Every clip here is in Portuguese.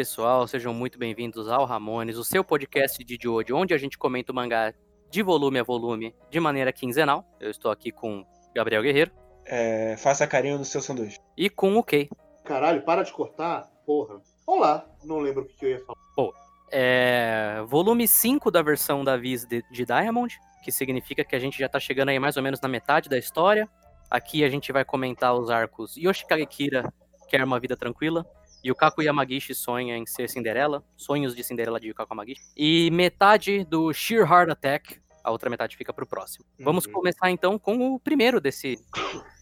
Olá, pessoal, sejam muito bem-vindos ao Ramones, o seu podcast de Jojo, onde a gente comenta o mangá de volume a volume de maneira quinzenal. Eu estou aqui com Gabriel Guerreiro. É, faça carinho no seu sanduíche. E com o Kay. Caralho, para de cortar, porra. Olá, não lembro o que eu ia falar. Pô, é, volume 5 da versão da Viz de, de Diamond, que significa que a gente já tá chegando aí mais ou menos na metade da história. Aqui a gente vai comentar os arcos Yoshikage Kira, Quer uma Vida Tranquila, e o Kaku Yamagishi sonha em ser Cinderela, Sonhos de Cinderela de Kaku Yamagishi, e metade do Sheer Heart Attack, a outra metade fica pro próximo. Vamos Uhum. começar então com o primeiro desse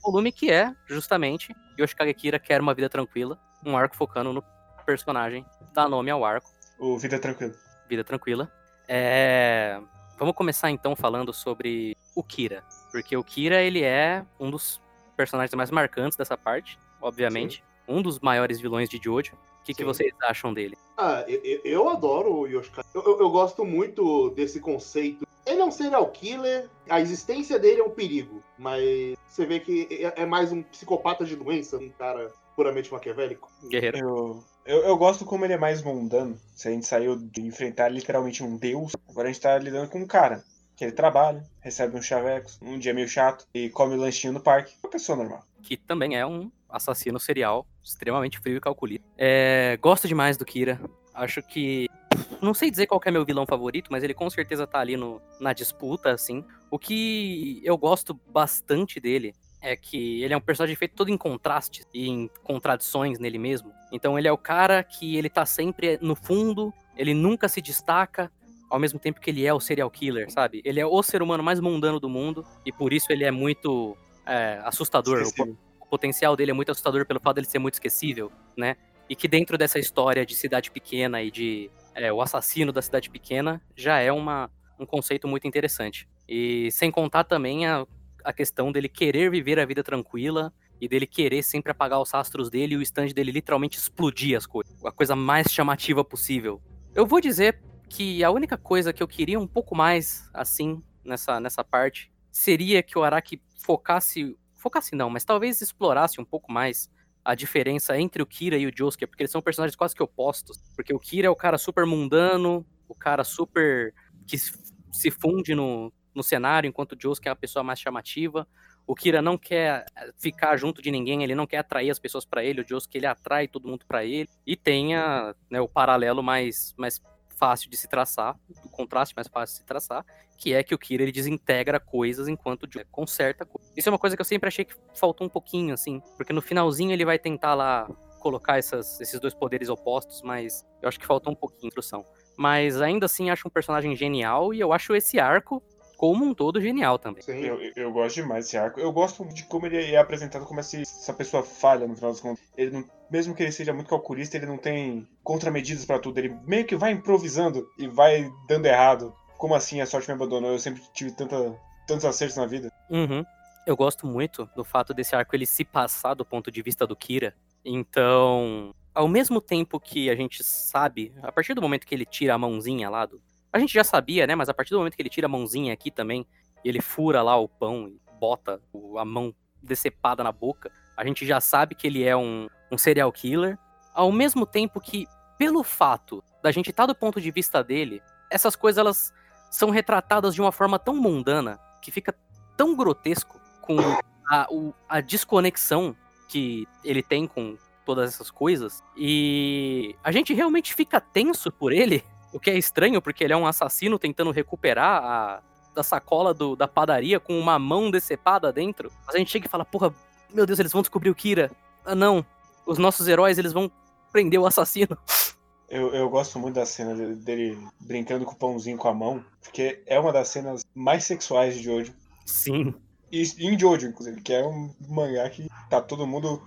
volume, que é justamente Yoshikage Kira Quer uma Vida Tranquila, um arco focando no personagem, dá nome ao arco. O Vida Tranquila. Vida Tranquila. É, Vamos começar então falando sobre o Kira. Porque o Kira, ele é um dos personagens mais marcantes dessa parte, obviamente. Um dos maiores vilões de Jojo. O que, que vocês acham dele? Ah, eu, eu- adoro o Yoshikage. Eu, eu- eu gosto muito desse conceito. Ele é um serial killer, a existência dele é um perigo, mas você vê que é, é mais um psicopata de doença, um cara puramente maquiavélico. Guerreiro. Eu, eu, eu gosto como ele é mais mundano. Se a gente saiu de enfrentar literalmente um deus, agora a gente tá lidando com um cara. Que ele trabalha, recebe uns chavecos, um dia meio chato, e come lanchinho no parque. Uma pessoa normal. Que também é um assassino serial, extremamente frio e calculista. É, Gosto demais do Kira. Acho que. Não sei dizer qual é meu vilão favorito, mas ele com certeza tá ali no, na disputa, assim. O que eu gosto bastante dele é que ele é um personagem feito todo em contrastes e em contradições nele mesmo. Então ele é o cara que ele tá sempre no fundo, ele nunca se destaca, ao mesmo tempo que ele é o serial killer, sabe? Ele é o ser humano mais mundano do mundo e por isso ele é muito é, assustador. O, o potencial dele é muito assustador pelo fato dele ser muito esquecível, né? E que dentro dessa história de cidade pequena e de é, o assassino da cidade pequena já é uma, um conceito muito interessante. E sem contar também a, a questão dele querer viver a vida tranquila e dele querer sempre apagar os rastros dele e o stand dele literalmente explodir as coisas. A coisa mais chamativa possível. Eu vou dizer que a única coisa que eu queria um pouco mais, assim, nessa, nessa parte, seria que o Araki focasse. Focasse não, mas talvez explorasse um pouco mais a diferença entre o Kira e o Josuke, porque eles são personagens quase que opostos. Porque o Kira é o cara super mundano, o cara super. que se- funde no, no cenário, enquanto o Josuke é a pessoa mais chamativa. O Kira não quer eh, ficar junto de ninguém, ele não quer atrair as pessoas pra ele, o Josuke ele atrai todo mundo pra ele. E tem a, né, o paralelo mais, mais fácil de se traçar, o contraste mais fácil de se traçar, que é que o Kira ele desintegra coisas enquanto o Josuke conserta coisas. Isso é uma coisa que eu sempre achei que faltou um pouquinho, assim, porque no finalzinho ele vai tentar lá colocar essas- esses dois poderes opostos, mas eu acho que faltou um pouquinho de instrução. Mas ainda assim acho um personagem genial e eu acho esse arco como um todo genial também. Sim. Eu, eu- gosto demais desse arco. Eu gosto de como ele é apresentado como esse- essa pessoa falha no final das contas. Ele não, mesmo que ele seja muito calculista, ele não tem contramedidas pra tudo. Ele meio que vai improvisando e vai dando errado. Como assim a sorte me abandonou? Eu sempre tive tanta, tantos acertos na vida. Uhum. Eu gosto muito do fato desse arco ele se passar do ponto de vista do Kira. Então, ao mesmo tempo que a gente sabe, a partir do momento que ele tira a mãozinha lá do. A gente já sabia, né? Mas a partir do momento que ele tira a mãozinha aqui também, ele fura lá o pão e bota a mão decepada na boca, a gente já sabe que ele é um, um serial killer. Ao mesmo tempo que, pelo fato da gente estar do ponto de vista dele, essas coisas elas são retratadas de uma forma tão mundana que fica tão grotesco com a, o- a desconexão que ele tem com todas essas coisas. E a gente realmente fica tenso por ele, o que é estranho, porque ele é um assassino tentando recuperar a da sacola do- da padaria com uma mão decepada dentro. Mas a gente chega e fala, porra, meu Deus, eles vão descobrir o Kira. Ah, não. Os nossos heróis, eles vão prender o assassino. Eu, eu gosto muito da cena de- dele brincando com o pãozinho com a mão, porque é uma das cenas mais sexuais de Jojo. Sim. E em Jojo, inclusive, que é um mangá que tá todo mundo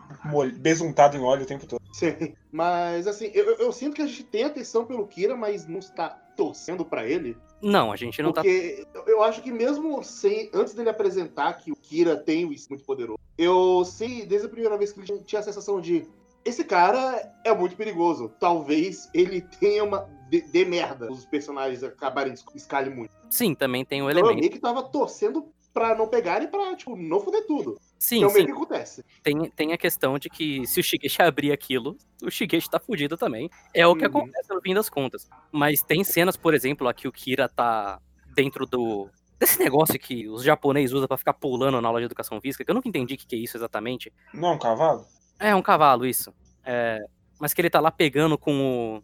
besuntado em óleo o tempo todo. Sim. Mas assim, eu, eu- eu sinto que a gente tem atenção pelo Kira, mas não está torcendo pra ele. Não, a gente não tá. Porque eu- eu acho que mesmo sem, antes dele apresentar que o Kira tem o muito poderoso, eu sei desde a primeira vez que ele tinha- a sensação de esse cara é muito perigoso. Talvez ele tenha uma de, de merda os personagens acabarem de escalhe muito. Sim, também tem o Então eu elemento. meio que tava torcendo pra não pegarem pra, tipo, não foder tudo. Sim, que é o sim. que acontece. Tem, tem a questão de que se o Shigeshi abrir aquilo, o Shigeshi tá fudido também. É o que Uhum. acontece no fim das contas. Mas tem cenas, por exemplo, que o Kira tá dentro do. Desse negócio que os japoneses usam pra ficar pulando na aula de educação física, que eu nunca entendi o que, que é isso exatamente. Não é um cavalo? É um cavalo, isso. É, mas que ele tá lá pegando com o.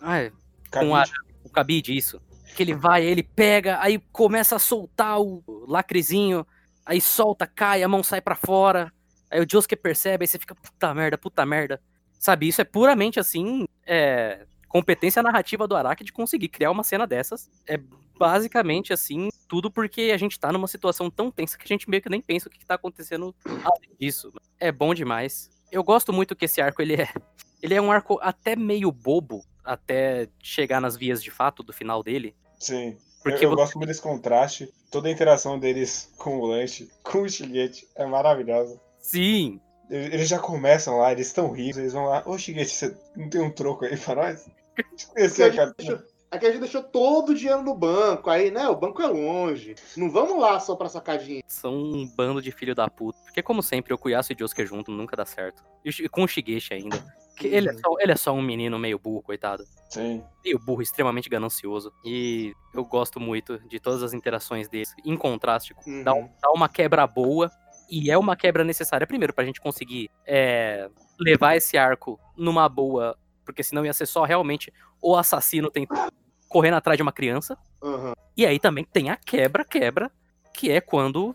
Ai, com a, o cabide, isso. Que ele vai, ele pega, aí começa a soltar o lacrezinho, aí solta, cai, a mão sai pra fora. Aí o Josuke percebe, aí você fica, puta merda, puta merda. Sabe, isso é puramente assim, é, competência narrativa do Araki de conseguir criar uma cena dessas. É basicamente assim, tudo porque a gente tá numa situação tão tensa que a gente meio que nem pensa o que, que tá acontecendo além disso. É bom demais. Eu gosto muito que esse arco ele é. Ele é um arco até meio bobo, até chegar nas vias de fato do final dele. Sim. Eu, Porque eu você- gosto muito desse contraste. Toda a interação deles com o lanche, com o Shigechi, é maravilhosa. Sim, Eles eles já começam lá, eles estão ricos, eles vão lá. Ô, Shigechi, você não tem um troco aí pra nós? Esse é, Aqui a, cara. gente deixou, aqui a gente deixou todo o dinheiro no banco, aí, né, o banco é longe. Não vamos lá só pra sacar dinheiro. são um bando de filho da puta. Porque, como sempre, o Kuyasu e o Josuke junto nunca dá certo. E com o Shigeshi ainda. Que ele, é só, ele é só um menino meio burro, coitado. Sim. Meio burro, extremamente ganancioso. E eu gosto muito de todas as interações dele. Em contraste, com- dá, um- dá uma quebra boa. E é uma quebra necessária, primeiro, pra gente conseguir é, levar esse arco numa boa. Porque senão ia ser só realmente o assassino tentando correndo atrás de uma criança. Aham. E aí também tem a quebra, quebra, que é quando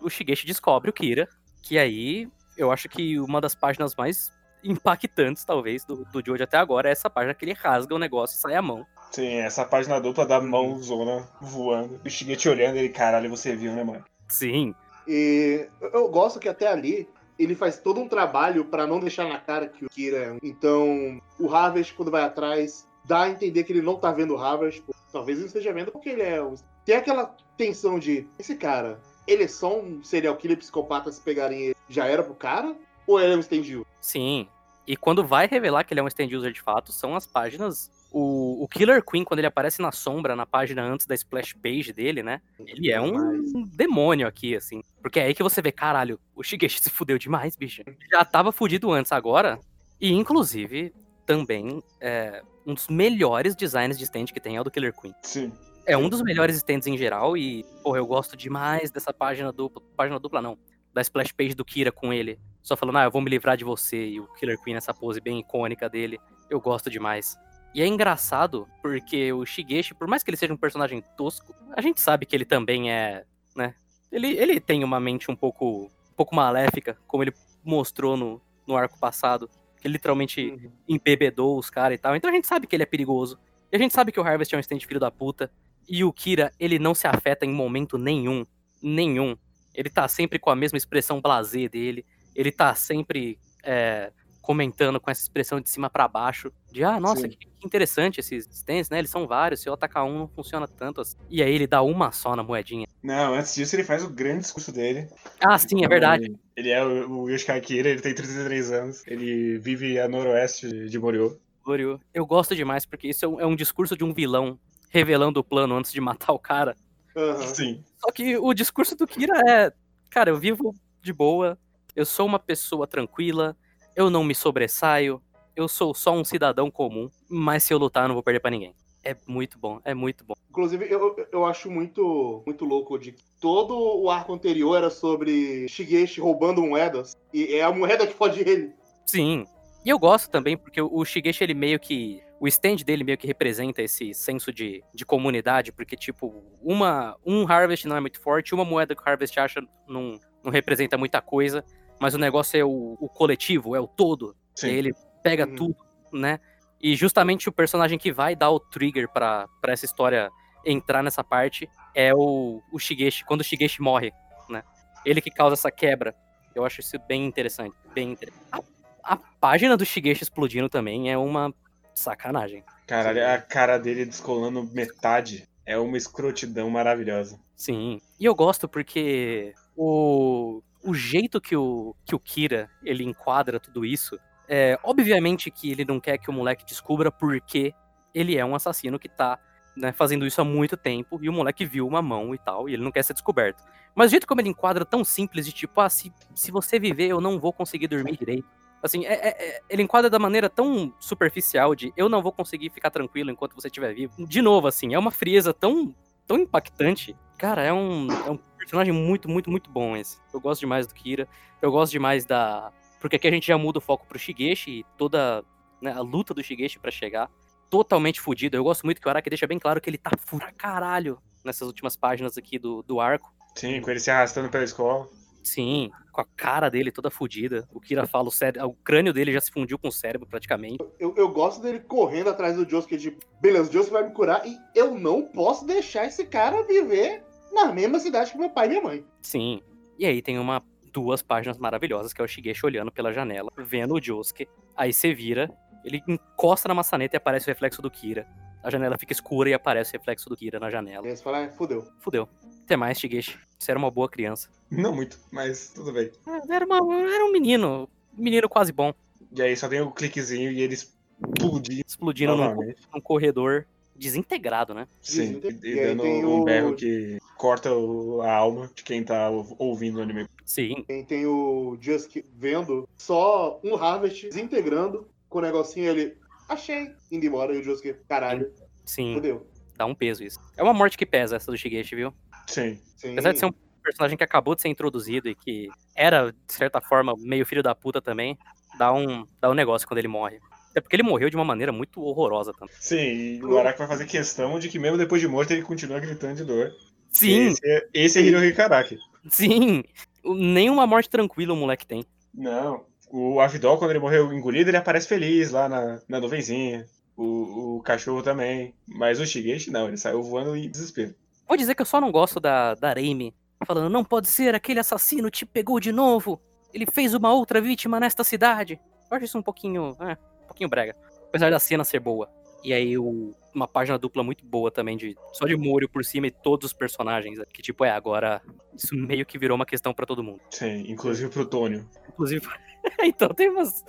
o Shigeshi descobre o Kira. Que aí eu acho que uma das páginas mais impactantes, talvez, do, do Jojo até agora é essa página que ele rasga o negócio e sai a mão. Sim, essa página dupla da mãozona voando. O Shigechi olhando ele, caralho, você viu, né, mano? Sim, E eu- gosto que até ali ele faz todo um trabalho pra não deixar na cara que o Kira é. Então, o Harvest, quando vai atrás, dá a entender que ele não tá vendo o Harvest. Pô, Talvez ele esteja vendo porque ele é um. Tem aquela tensão de: esse cara, ele é só um serial killer psicopata se pegarem ele? Já era pro cara? Ou ele é um stand sim. E quando vai revelar que ele é um stand user de fato, são as páginas. O, o Killer Queen, quando ele aparece na sombra, na página antes da splash page dele, né? Ele é um demônio aqui, assim. Porque é aí que você vê, caralho, o Shigeshi se fudeu demais, bicho. Já tava fudido antes agora. E, inclusive, também, é, um dos melhores designs de stand que tem é o do Killer Queen. Sim. É um dos melhores stands em geral e, porra, eu gosto demais dessa página dupla. Página dupla, não. Da splash page do Kira com ele. Só falando, ah, eu vou me livrar de você. E o Killer Queen nessa pose bem icônica dele. Eu gosto demais. E é engraçado, porque o Shigeshi, por mais que ele seja um personagem tosco, a gente sabe que ele também é, né? Ele, ele tem uma mente um pouco, um pouco maléfica, como ele mostrou no, no arco passado. Que ele literalmente embebedou os caras e tal. Então a gente sabe que ele é perigoso. E a gente sabe que o Harvest é um stand filho da puta. E o Kira, ele não se afeta em momento nenhum. Nenhum. Ele tá sempre com a mesma expressão blasé dele. Ele tá sempre é, comentando com essa expressão de cima pra baixo. De, ah, nossa, que, que interessante esses stands, né? Eles são vários. Se eu atacar um, não funciona tanto assim. E aí ele dá uma só na moedinha. Não, antes disso ele faz o grande discurso dele. Ah, sim, é verdade. Ele, ele é o, o Kira, ele tem 33 anos. Ele vive a noroeste de Moryo. Goryo. Eu gosto demais, porque isso é um, é um discurso de um vilão revelando o plano antes de matar o cara. Aham. Sim. Só que o discurso do Kira é, cara, eu vivo de boa, eu sou uma pessoa tranquila, eu não me sobressaio, eu sou só um cidadão comum, mas se eu lutar eu não vou perder pra ninguém. É muito bom, é muito bom. Inclusive, eu, eu acho muito, muito louco de que todo o arco anterior era sobre Shigeshi roubando moedas. E é a moeda que fode ele. Sim. E eu gosto também, porque o Shigeshi, ele meio que. O stand dele meio que representa esse senso de, de comunidade, porque, tipo, uma, um Harvest não é muito forte, uma moeda que o Harvest acha não, não representa muita coisa, mas o negócio é o, o coletivo, é o todo. Ele pega Uhum. tudo, né? E justamente o personagem que vai dar o trigger pra, pra essa história entrar nessa parte é o, o Shigeshi, quando o Shigeshi morre, né? Ele que causa essa quebra. Eu acho isso bem interessante, bem interessante. A, a página do Shigeshi explodindo também é uma sacanagem. Caralho, a cara dele descolando metade é uma escrotidão maravilhosa. Sim. E eu gosto porque o, o jeito que o, que o Kira ele enquadra tudo isso é obviamente que ele não quer que o moleque descubra porque ele é um assassino que tá né, fazendo isso há muito tempo e o moleque viu uma mão e tal e ele não quer ser descoberto. Mas o jeito como ele enquadra tão simples de tipo, ah, se, se você viver, eu não vou conseguir dormir direito. Assim, é, é- é- ele enquadra da maneira tão superficial de eu não vou conseguir ficar tranquilo enquanto você estiver vivo. De novo, assim, é uma frieza tão, tão impactante. Cara, é um, é um personagem muito, muito, muito bom esse. Eu gosto demais do Kira. Eu gosto demais da. Porque aqui a gente já muda o foco pro Shigeshi e toda né, a luta do Shigeshi pra chegar. Totalmente fudido. Eu gosto muito que o Araki deixa bem claro que ele tá pra caralho nessas últimas páginas aqui do, do arco. Sim, com ele se arrastando pela escola. Sim, com a cara dele toda fudida. O Kira fala, o, cére- o crânio dele já se fundiu com o cérebro praticamente. Eu, eu gosto dele correndo atrás do Josuke de beleza, o Josuke vai me curar e eu não posso deixar esse cara viver na mesma cidade que meu pai e minha mãe. Sim. E aí tem uma duas páginas maravilhosas que é o Shigeshi olhando pela janela, vendo o Josuke. Aí você vira, ele encosta na maçaneta e aparece o reflexo do Kira. A janela fica escura e aparece o reflexo do Kira na janela. Aí você fala, ah, fudeu. Fudeu. Até mais, Shigeshi. Você era uma boa criança. Não muito, mas tudo bem. É, Era, uma, era um menino. Um menino quase bom. E aí só tem o cliquezinho e eles explodindo Explodindo num, num corredor desintegrado, né? Sim, e, dando um o- berro que corta o- a alma de quem tá ou- ouvindo o anime. Sim. Tem, tem o Josuke vendo só um Harvest desintegrando com o negocinho ele. Achei. Indo embora e o Josuke, caralho, Sim. fudeu. Dá um peso isso. É uma morte que pesa essa do Shigeshi, viu? Sim. Sim. Apesar de ser um personagem que acabou de ser introduzido e que era, de certa forma, meio filho da puta também, dá um, dá um negócio quando ele morre. Até porque ele morreu de uma maneira muito horrorosa também. Sim, e o Araki vai fazer questão de que mesmo depois de morto ele continua gritando de dor. Sim, Esse é, esse é Hirohiko Araki. sim. Nenhuma morte tranquila o moleque tem. Não. O Avidol, quando ele morreu engolido, ele aparece feliz lá na, na nuvenzinha. O, o cachorro também. Mas o Shigeshi, não, ele saiu voando em desespero. Vou dizer que eu só não gosto da, da Reimi falando, não pode ser, aquele assassino te pegou de novo. Ele fez uma outra vítima nesta cidade. Eu acho isso um pouquinho, é, um pouquinho brega. Apesar da cena ser boa. E aí o- uma página dupla muito boa também, de só de Morio por cima e todos os personagens. Que tipo, é, agora isso meio que virou uma questão pra todo mundo. Sim, inclusive pro Tônio. Inclusive, então tem umas...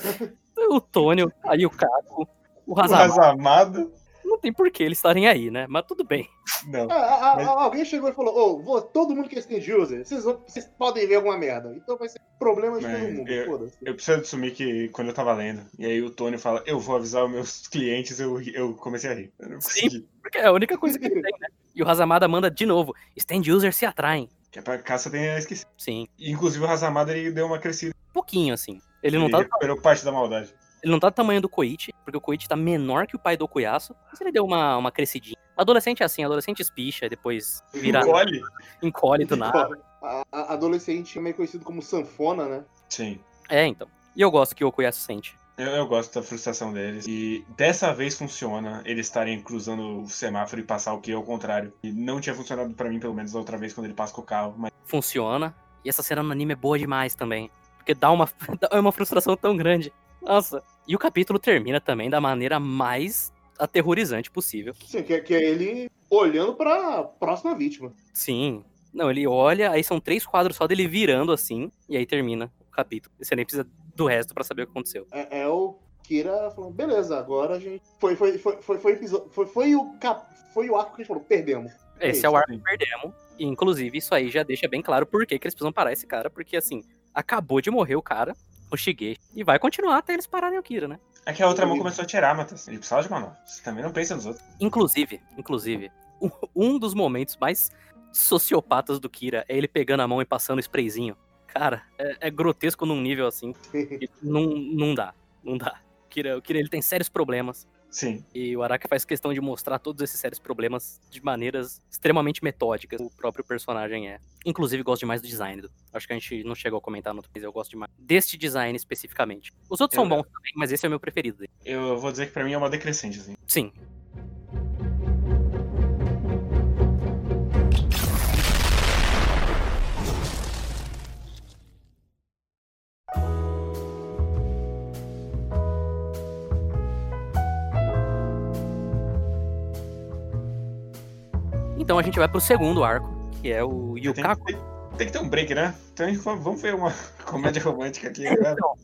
O Tônio, aí o Caco, o O Hazamada. Não tem por que eles estarem aí, né? Mas tudo bem. não. Ah, ah, ah, Mas- Alguém chegou e falou: Ô, vou- todo mundo que é stand user, vocês, vão- vocês podem ver alguma merda. Então vai ser problema de Mas todo mundo. eu- Foda-se. Eu preciso assumir que quando eu tava lendo, e aí o Tônio fala, eu vou avisar os meus clientes, eu, eu comecei a rir. Eu não Sim. Porque é a única coisa que ele tem, né? E o Hazamada manda de novo. Stand users se atraem. Que é pra caça tenha esquecido. Sim. Inclusive o Razamada ele deu uma crescida. Um pouquinho, assim. Ele não, ele tá, recuperou parte da maldade. Ele não tá do tamanho do Koichi, porque o Koichi tá menor que o pai do Okuyasu. Mas ele deu uma, uma crescidinha. Adolescente é assim, adolescente espicha, depois vira, Engole? encolhe do nada. A, a- adolescente é meio conhecido como sanfona, né? Sim. É, então. E eu gosto que o Okuyasu sente. Eu, eu gosto da frustração deles. E dessa vez funciona eles estarem cruzando o semáforo e passar o que ao contrário. E não tinha funcionado pra mim, pelo menos, da outra vez quando ele passa com o carro. Mas Funciona. E essa cena no anime é boa demais também. Porque dá uma, dá uma frustração tão grande. Nossa. E o capítulo termina também da maneira mais aterrorizante possível. Sim, que, é- que é ele olhando pra próxima vítima. Sim. Não, ele olha, aí são três quadros só dele virando assim, e aí termina o capítulo. E você nem precisa do resto pra saber o que aconteceu. É, é o Kira falando, beleza, agora a gente. Foi, foi, foi, foi, foi, foi, foi o cap... foi o arco que a gente falou, perdemos. Esse é o arco que perdemos. E, inclusive, isso aí já deixa bem claro por que, que eles precisam parar esse cara. Porque, assim, acabou de morrer o cara, o Shigeshi, e vai continuar até eles pararem o Kira, né? é que a outra mão começou a tirar, Matheus. Ele precisava de uma nova. Você também não pensa nos outros. Inclusive, inclusive, um- um dos momentos mais sociopatas do Kira é ele pegando a mão e passando o sprayzinho. Cara, é, é grotesco num nível assim. que não, não dá. Não dá. O Kira, o Kira ele tem sérios problemas. Sim. E o Araki faz questão de mostrar todos esses sérios problemas de maneiras extremamente metódicas. O próprio personagem é. Inclusive, gosto demais do design. do- Acho que a gente não chegou a comentar no outro, mas eu gosto demais deste design especificamente. Os outros são Eu- bons também, mas esse é o meu preferido dele. Eu vou dizer que pra mim é uma decrescente, assim. Sim. Então a gente vai pro segundo arco, que é o Tem, Yukaku. tem- tem que ter um break, né? Então vamos ver uma comédia romântica aqui. Né?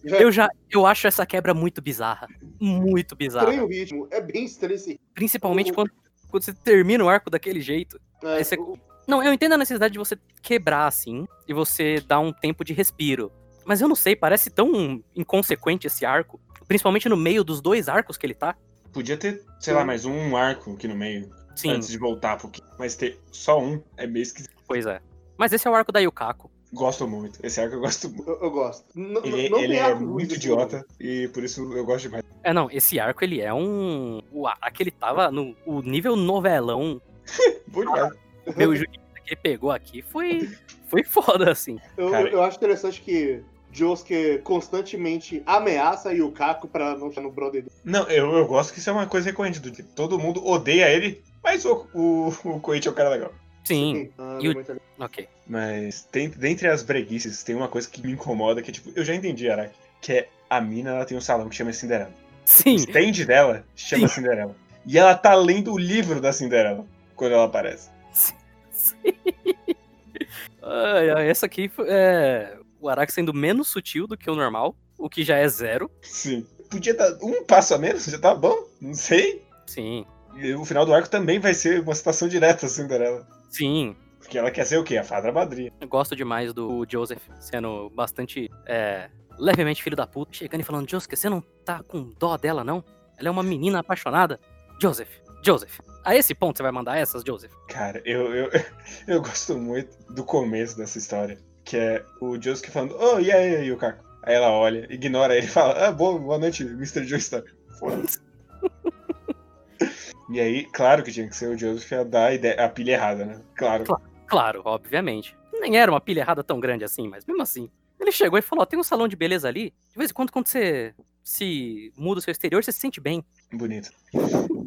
Já Eu já eu acho essa quebra muito bizarra. Muito bizarra. estranho o ritmo, é bem estranho esse. Principalmente O- quando, quando você termina o arco daquele jeito. É, é- o, Não, eu entendo a necessidade de você quebrar, assim, e você dar um tempo de respiro. Mas eu não sei, parece tão inconsequente esse arco. Principalmente no meio dos dois arcos que ele tá. Podia ter, sei lá, mais um arco aqui no meio. Sim, Antes de voltar, porque... mas ter só um é meio esquisito. pois é. Mas esse é o arco da Yukaku. Gosto muito. Esse arco eu gosto muito. Eu, eu gosto. N- Ele, não ele é ruim muito idiota e por isso eu gosto demais. É, não, esse arco ele é um. O arco ele tava no o nível novelão. Bom demais. Meu Juninho que ele pegou aqui foi. Foi foda, assim. Eu, Cara- eu acho interessante que Josuke constantemente ameaça Yukaku pra não estar no brother dele. Não, eu, eu gosto que isso é uma coisa recorrente. Do, tipo, todo mundo odeia ele, mas o, o, o Koichi é o cara legal. Sim, Ah, E o- legal. ok. Mas tem, dentre as breguices, tem uma coisa que me incomoda, que tipo, eu já entendi, Araki, que é a mina, ela tem um salão que chama Cinderela. O Sim, stand dela chama Sim. Cinderela. E ela tá lendo o livro da Cinderela quando ela aparece. sim. Essa aqui é. O Araki sendo menos sutil do que o normal, o que já é zero. Sim. Podia dar um passo a menos, já tá bom? Não sei. Sim, E o final do arco também vai ser uma citação direta à Cinderela. sim. Porque ela quer ser o quê? A fada madrinha. Eu gosto demais do Joseph sendo bastante. É, levemente filho da puta. Chegando e falando: Joseph, você não tá com dó dela, não? Ela é uma menina apaixonada. Joseph, Joseph. A esse ponto você vai mandar essas, Joseph? Cara, eu, eu, eu gosto muito do começo dessa história. Que é o Josuke falando, oh, e aí, Yukaku? Aí ela olha, ignora ele e fala, ah, boa, boa noite, Mr. Joestar. Foda-se. E aí, claro que tinha que ser o Joseph a dar a, ideia, a pilha errada, né? Claro. Claro, obviamente. Nem era uma pilha errada tão grande assim, mas mesmo assim. Ele chegou e falou: ó, tem um salão de beleza ali. De vez em quando, quando você se muda o seu exterior, você se sente bem. Bonito.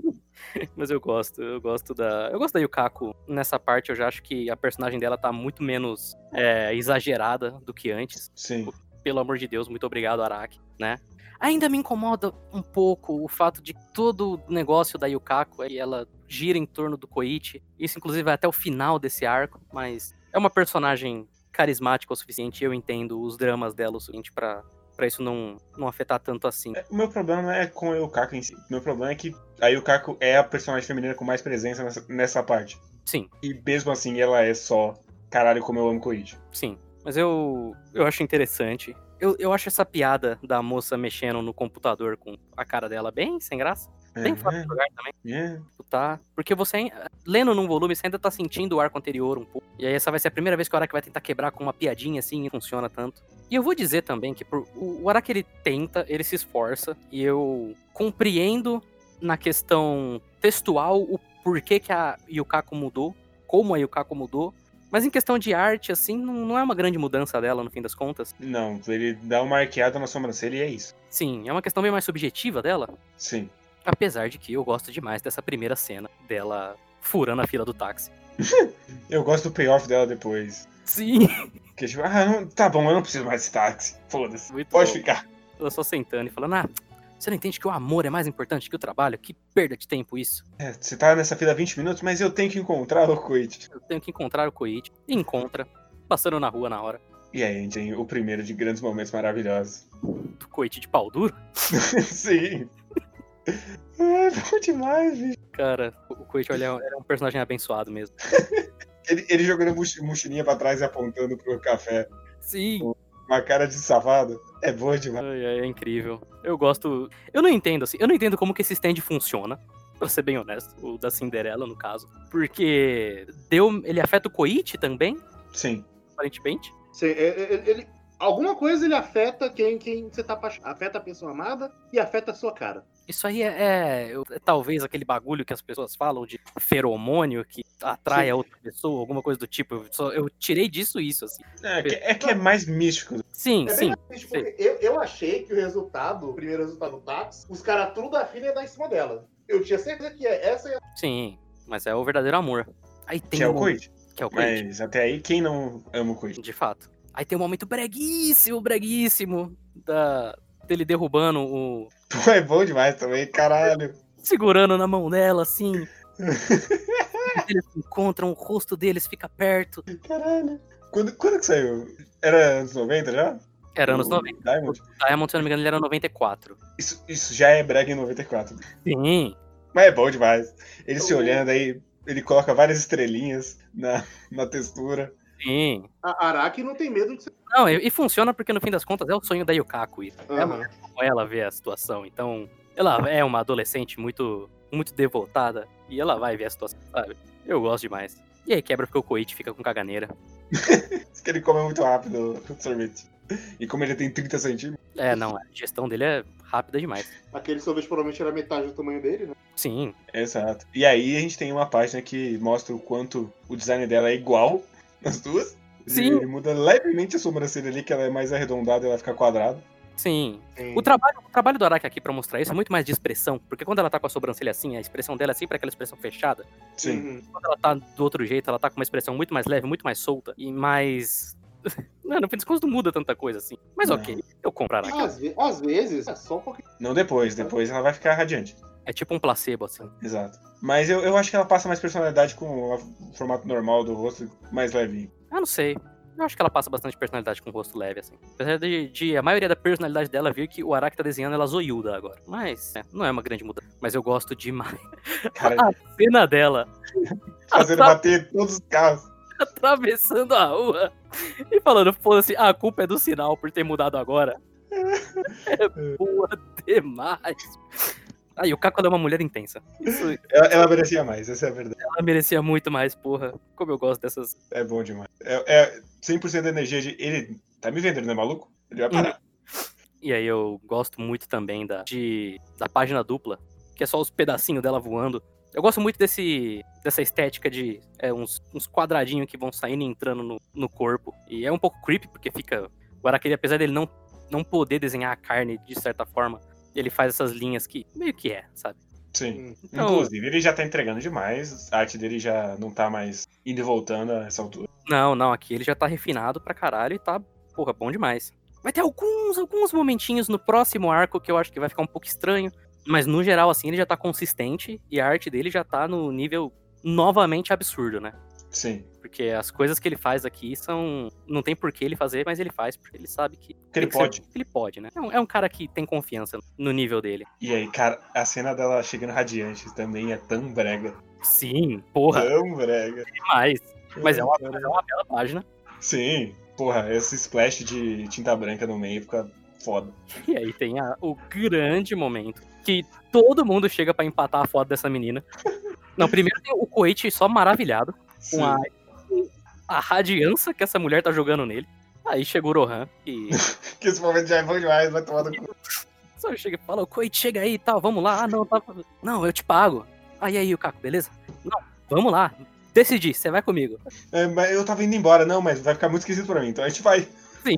Mas eu gosto, eu gosto da. Eu gosto da Yukaku. Nessa parte, eu já acho que a personagem dela tá muito menos é, exagerada do que antes. Sim. Pelo amor de Deus, muito obrigado, Araki, né? Ainda me incomoda um pouco o fato de todo o negócio da Yukaku e ela gira em torno do Koichi. Isso, inclusive, vai até o final desse arco, mas é uma personagem carismática o suficiente. Eu entendo os dramas dela o suficiente pra, pra isso não, não afetar tanto assim. É, O meu problema não é com a Yukaku em si. O meu problema é que a Yukaku é a personagem feminina com mais presença nessa, nessa parte. Sim, E mesmo assim, ela é só caralho como eu amo Koichi. sim. Mas eu, eu acho interessante. Eu, eu acho essa piada da moça mexendo no computador com a cara dela bem sem graça. Bem fora de lugar também. é. tá? Porque você, lendo num volume, você ainda tá sentindo o arco anterior um pouco. E aí essa vai ser a primeira vez que o Araki vai tentar quebrar com uma piadinha assim e funciona tanto. E eu vou dizer também que por- o, o Araki ele tenta, ele se esforça, e eu compreendo na questão textual o porquê que a Yukaku mudou, como a Yukaku mudou. Mas em questão de arte, assim, não, não é uma grande mudança dela, no fim das contas. Não, ele dá uma arqueada na sobrancelha e é isso. Sim, é uma questão bem mais subjetiva dela. Sim. Apesar de que eu gosto demais dessa primeira cena dela furando a fila do táxi. Eu gosto do payoff dela depois. Sim. Que é tipo, ah, não, tá bom, eu não preciso mais desse táxi. Foda-se. Pode bom. ficar. Ela só sentando e falando, ah, você não entende que o amor é mais importante que o trabalho? Que perda de tempo isso. É, você tá nessa fila há 20 minutos, mas eu tenho que encontrar o Koichi. Eu tenho que encontrar o. E encontra, passando na rua na hora. E aí a gente tem o primeiro de grandes momentos maravilhosos. Do Koichi de pau duro. Sim. É bom demais, bicho. Cara, o Koichi, olha, é um personagem abençoado mesmo. Ele, ele jogando mochilinha pra trás e apontando pro café. Sim. Uma cara de safado. É boa demais. Ai, ai, é incrível. Eu gosto... Eu não entendo, assim, eu não entendo como que esse stand funciona. Pra ser bem honesto, o da Cinderela, no caso. Porque deu, ele afeta o Koichi também, Sim. aparentemente. Sim, é- é- ele, ele- alguma coisa ele afeta quem, quem você tá apaixonado. Afeta a pessoa amada e afeta a sua cara. Isso aí é, é- eu- é talvez aquele bagulho que as pessoas falam de feromônio que atrai Sim. a outra pessoa, alguma coisa do tipo. Eu, só- eu tirei disso isso, assim. É que, é que é mais místico. Sim, É sim. porque eu, eu achei que o resultado, o primeiro resultado do táxi, os caras tudo da filha ia dar em cima dela. Eu tinha certeza que é essa ia Sim. Mas é o verdadeiro amor. Aí tem Que é o Koichi. Que é o Koichi, Mas até aí, quem não ama o Koichi? de fato. Aí tem um momento breguíssimo, breguíssimo da, dele derrubando o. Pô, é bom demais também, caralho. segurando na mão dela, assim. eles encontram, o rosto deles fica perto. Caralho. Quando, quando que saiu? Era anos 90 já? Era anos O 90. Diamond? Diamond, se eu não me engano, ele era 94. Isso, isso já é brega em 94. Sim. Mas é bom demais. Eles se Eu- olhando aí, ele coloca várias estrelinhas na, na textura. Sim. A Araki não tem medo de ser. Não, e, e funciona porque no fim das contas é o sonho da Yukaku. E é Aham. como ela vê a situação. Então, ela é uma adolescente muito, muito devotada e ela vai ver a situação, sabe? Eu gosto demais. E aí quebra porque o Koichi fica com caganeira. Diz que ele come muito rápido o sorvete. E como ele tem 30 centímetros. É, não, a digestão dele é rápida demais. Aquele sorvete provavelmente era metade do tamanho dele, né? Sim, Exato. E aí a gente tem uma página que mostra o quanto o design dela é igual nas duas. Sim. Ele muda levemente a sobrancelha ali, que ela é mais arredondada e ela fica quadrada. sim. O trabalho, o trabalho do Araki aqui pra mostrar isso é muito mais de expressão, porque quando ela tá com a sobrancelha assim, a expressão dela é sempre aquela expressão fechada. Sim. Uhum. Quando ela tá do outro jeito, ela tá com uma expressão muito mais leve, muito mais solta e mais. Não, no fim das contas não muda tanta coisa assim. Mas Não. ok, eu compro Araki. Às, ve- às vezes, é só um pouquinho. Não depois, depois ela vai ficar radiante. É tipo um placebo, assim. Exato. Mas eu, eu acho que ela passa mais personalidade com o formato normal do rosto mais levinho. Eu não sei. Eu acho que ela passa bastante personalidade com o rosto leve, assim. Apesar de, de a maioria da personalidade dela vir que o Araki tá desenhando ela zoiuda agora. Mas é, não é uma grande mudança. Mas eu gosto demais. Cara, A cena dela fazendo bater todos os carros. atravessando a rua e falando, foda-se, a culpa é do sinal por ter mudado agora. É boa demais. Aí, o Kako é uma mulher intensa. Isso, Ela, ela merecia mais, essa é a verdade. ela merecia muito mais, porra. Como eu gosto dessas. É bom demais. É, é 100% da energia de. Ele tá me vendendo, não é maluco? Ele vai parar. E aí eu gosto muito também da, de, da página dupla, que é só os pedacinhos dela voando. Eu gosto muito desse, dessa estética de é, uns, uns quadradinhos que vão saindo e entrando no, no corpo. E é um pouco creepy, porque fica. O Araki, apesar dele não, não poder desenhar a carne de certa forma, ele faz essas linhas que meio que é, sabe? Sim. Então- Inclusive, ele já tá entregando demais. A arte dele já não tá mais indo e voltando a essa altura. Não, não, aqui ele já tá refinado pra caralho e tá, porra, bom demais. Vai ter alguns, alguns momentinhos no próximo arco que eu acho que vai ficar um pouco estranho. Mas no geral, assim, ele já tá consistente e a arte dele já tá no nível novamente absurdo, né? Sim. Porque as coisas que ele faz aqui são. Não tem por que ele fazer, mas ele faz, porque ele sabe que. Que ele pode. ele pode, né? É um, é um cara que tem confiança no nível dele. E aí, cara, a cena dela chegando radiante também é tão brega. Sim, porra, Tão brega. demais. Mas é uma, é uma bela página. Sim. Porra, esse splash de tinta branca no meio fica foda. E aí tem a- o grande momento que todo mundo chega pra empatar a foto dessa menina. Não, primeiro tem o Koichi só maravilhado Sim. com a, a radiança que essa mulher tá jogando nele. Aí chega o Rohan e Que esse momento já é bom demais, vai tomar no cu. só chega e fala, o Koichi, chega aí e tal, vamos lá. Ah, não, tá... não, eu te pago. Aí, aí, o Caco, beleza? Não, vamos lá. Decidi, você vai comigo. É, mas eu tava indo embora, não, mas vai ficar muito esquisito pra mim, então a gente vai. Sim.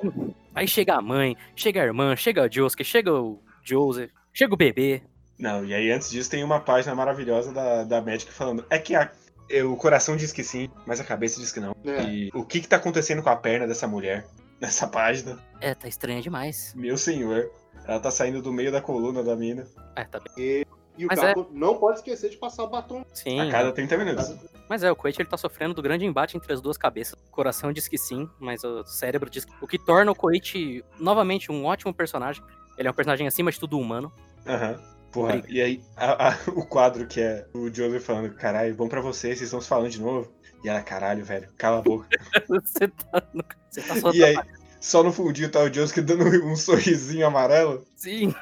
Aí chega a mãe, chega a irmã, chega o Josuke, chega o Joseph, chega o bebê. Não, e aí antes disso tem uma página maravilhosa da, da médica falando. É que a- é, o coração diz que sim, mas a cabeça diz que não. É. E o que que tá acontecendo com a perna dessa mulher nessa página? É, tá estranha demais. Meu senhor. Ela tá saindo do meio da coluna da mina É, tá bem. E o Mas Caco não pode esquecer de passar o batom. Sim. a cada 30 minutos. Mas é, o Koichi ele tá sofrendo do grande embate entre as duas cabeças. O coração diz que sim, mas o cérebro diz que... O que torna o Koichi, novamente, um ótimo personagem. Ele é um personagem acima de tudo humano. Aham. Porra, e aí a- a- o quadro que é o Joseph falando, caralho, bom pra vocês, vocês estão se falando de novo. E ela, caralho, velho, cala a boca. Você tá, no- você tá só e aí, só no fundinho tá o Joseph dando um sorrisinho amarelo. Sim.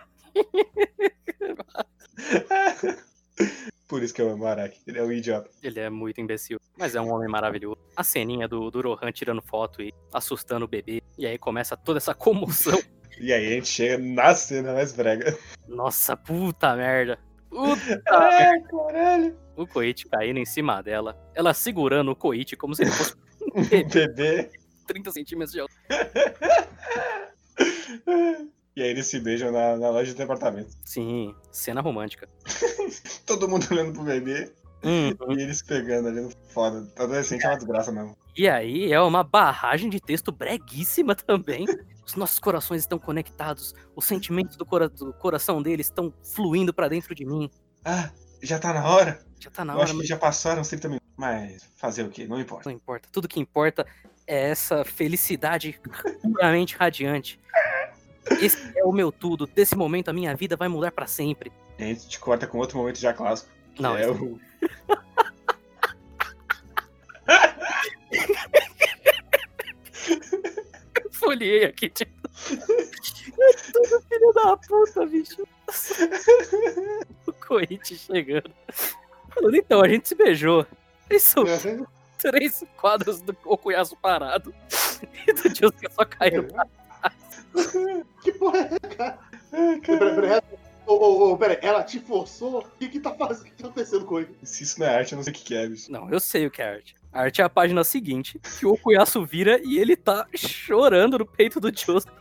Por isso que eu amo Araki. Ele é um idiota. Ele é muito imbecil, mas é um homem maravilhoso. A ceninha do, do Rohan tirando foto e assustando o bebê. E aí começa toda essa comoção. E aí a gente chega na cena mais brega. Nossa, puta merda. Puta Ai, caralho. O Koichi caindo em cima dela. Ela segurando o Koichi como se ele fosse Um bebê. 30 centímetros de altura. E aí eles se beijam na, na loja de departamento. Sim, cena romântica. Todo mundo olhando pro bebê Uhum. e eles pegando ali no foda. Adolescente é uma desgraça mesmo. E aí é uma barragem de texto breguíssima também. Os nossos corações estão conectados. Os sentimentos do, cora- do coração deles estão fluindo pra dentro de mim. Ah, já tá na hora? Já tá na Eu hora, acho que mas já passaram uns 30 minutos. Mas fazer o quê? Não importa. não importa. Tudo que importa é essa felicidade puramente radiante. Esse é o meu tudo. Desse momento a minha vida vai mudar pra sempre. E a gente te corta com outro momento já clássico. que Não, é o... folhei aqui, tipo. É tudo filho da puta, bicho. O Koichi chegando. Falando, então, a gente se beijou. Isso três quadros do Okuyasu parado. E do Josuke só caindo pra Que porra é, cara? Pera, pera, Ô, ô, ô, pera, ela te forçou? O que que tá fazendo? O que tá acontecendo com ele? Se isso não é arte, eu não sei o que que é, bicho. Não, eu sei o que é arte. A arte é a página seguinte, que o Okuyasu vira e ele tá chorando no peito do Josuke.